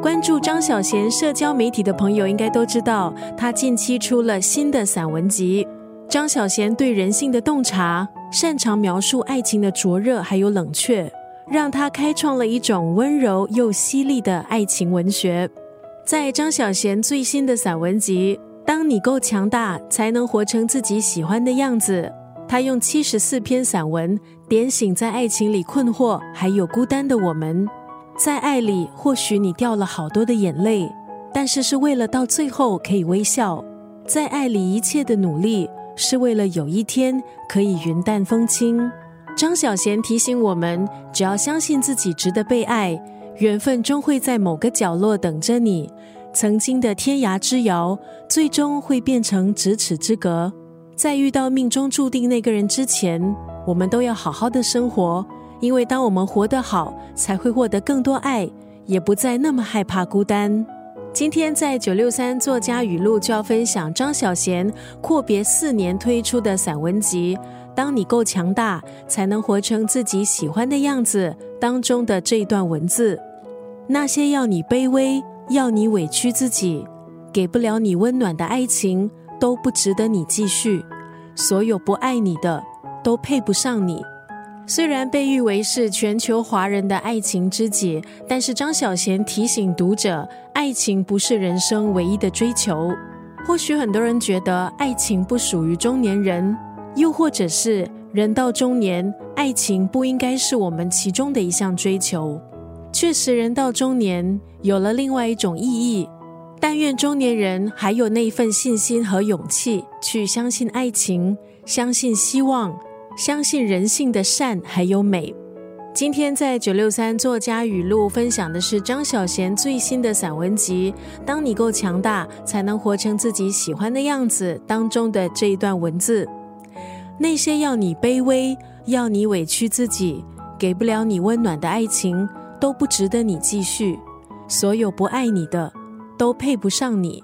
关注张小娴社交媒体的朋友应该都知道，她近期出了新的散文集。张小娴对人性的洞察，擅长描述爱情的灼热还有冷却，让她开创了一种温柔又犀利的爱情文学。在张小娴最新的散文集《当你够强大，才能活成自己喜欢的样子》，她用七十四篇散文点醒在爱情里困惑还有孤单的我们。在爱里，或许你掉了好多的眼泪，但是是为了到最后可以微笑。在爱里，一切的努力是为了有一天可以云淡风轻。张小娴提醒我们，只要相信自己值得被爱。缘分终会在某个角落等着你，曾经的天涯之遥，最终会变成咫尺之隔。在遇到命中注定那个人之前，我们都要好好的生活，因为当我们活得好，才会获得更多爱，也不再那么害怕孤单。今天在九六三作家语录就要分享张小娴阔别四年推出的散文集《当你够强大，才能活成自己喜欢的样子》当中的这一段文字。那些要你卑微、要你委屈自己、给不了你温暖的爱情，都不值得你继续。所有不爱你的，都配不上你。虽然被誉为是全球华人的爱情知己，但是张小娴提醒读者，爱情不是人生唯一的追求。或许很多人觉得爱情不属于中年人，又或者是人到中年，爱情不应该是我们其中的一项追求。确实，人到中年有了另外一种意义。但愿中年人还有那一份信心和勇气，去相信爱情，相信希望，相信人性的善还有美。今天在九六三作家语录分享的是张小娴最新的散文集《当你够强大，才能活成自己喜欢的样子》当中的这一段文字：那些要你卑微、要你委屈自己、给不了你温暖的爱情。都不值得你继续，所有不爱你的，都配不上你。